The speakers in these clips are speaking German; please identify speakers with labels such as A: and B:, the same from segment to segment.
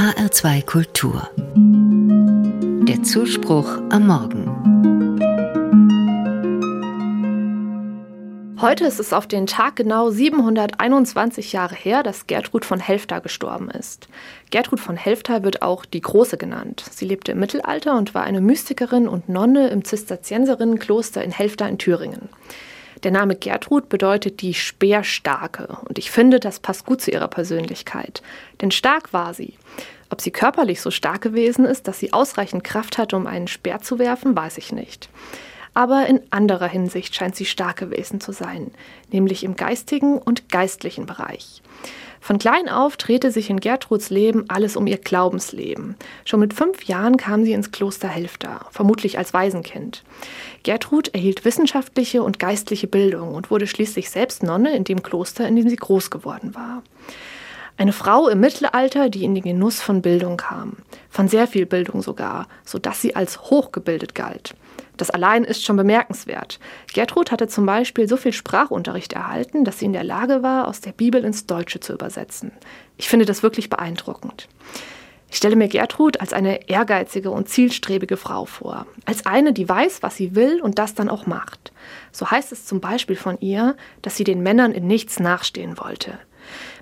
A: HR2 Kultur. Der Zuspruch am Morgen.
B: Heute ist es auf den Tag genau 721 Jahre her, dass Gertrud von Helfta gestorben ist. Gertrud von Helfta wird auch die Große genannt. Sie lebte im Mittelalter und war eine Mystikerin und Nonne im Zisterzienserinnenkloster in Helfta in Thüringen. Der Name Gertrud bedeutet die Speerstarke und ich finde, das passt gut zu ihrer Persönlichkeit. Denn stark war sie. Ob sie körperlich so stark gewesen ist, dass sie ausreichend Kraft hatte, um einen Speer zu werfen, weiß ich nicht aber in anderer Hinsicht scheint sie stark gewesen zu sein, nämlich im geistigen und geistlichen Bereich. Von klein auf drehte sich in Gertruds Leben alles um ihr Glaubensleben. Schon mit fünf Jahren kam sie ins Kloster Helfta, vermutlich als Waisenkind. Gertrud erhielt wissenschaftliche und geistliche Bildung und wurde schließlich selbst Nonne in dem Kloster, in dem sie groß geworden war. Eine Frau im Mittelalter, die in den Genuss von Bildung kam, von sehr viel Bildung sogar, so dass sie als hochgebildet galt. Das allein ist schon bemerkenswert. Gertrud hatte zum Beispiel so viel Sprachunterricht erhalten, dass sie in der Lage war, aus der Bibel ins Deutsche zu übersetzen. Ich finde das wirklich beeindruckend. Ich stelle mir Gertrud als eine ehrgeizige und zielstrebige Frau vor. Als eine, die weiß, was sie will und das dann auch macht. So heißt es zum Beispiel von ihr, dass sie den Männern in nichts nachstehen wollte.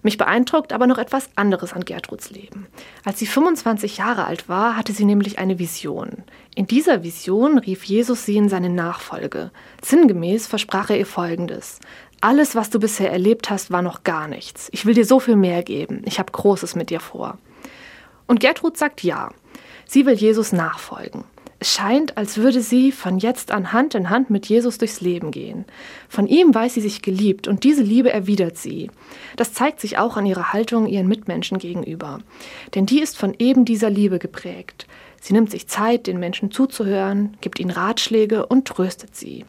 B: Mich beeindruckt aber noch etwas anderes an Gertruds Leben. Als sie 25 Jahre alt war, hatte sie nämlich eine Vision. In dieser Vision rief Jesus sie in seine Nachfolge. Sinngemäß versprach er ihr Folgendes. Alles, was du bisher erlebt hast, war noch gar nichts. Ich will dir so viel mehr geben. Ich habe Großes mit dir vor. Und Gertrud sagt ja. Sie will Jesus nachfolgen. Es scheint, als würde sie von jetzt an Hand in Hand mit Jesus durchs Leben gehen. Von ihm weiß sie sich geliebt und diese Liebe erwidert sie. Das zeigt sich auch an ihrer Haltung ihren Mitmenschen gegenüber. Denn die ist von eben dieser Liebe geprägt. Sie nimmt sich Zeit, den Menschen zuzuhören, gibt ihnen Ratschläge und tröstet sie.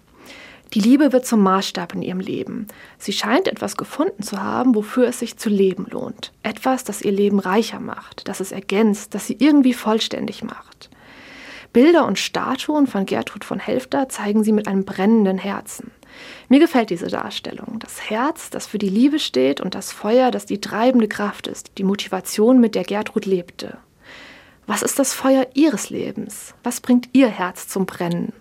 B: Die Liebe wird zum Maßstab in ihrem Leben. Sie scheint etwas gefunden zu haben, wofür es sich zu leben lohnt. Etwas, das ihr Leben reicher macht, das es ergänzt, das sie irgendwie vollständig macht. Bilder und Statuen von Gertrud von Helfter zeigen sie mit einem brennenden Herzen. Mir gefällt diese Darstellung. Das Herz, das für die Liebe steht und das Feuer, das die treibende Kraft ist, die Motivation, mit der Gertrud lebte. Was ist das Feuer ihres Lebens? Was bringt ihr Herz zum Brennen?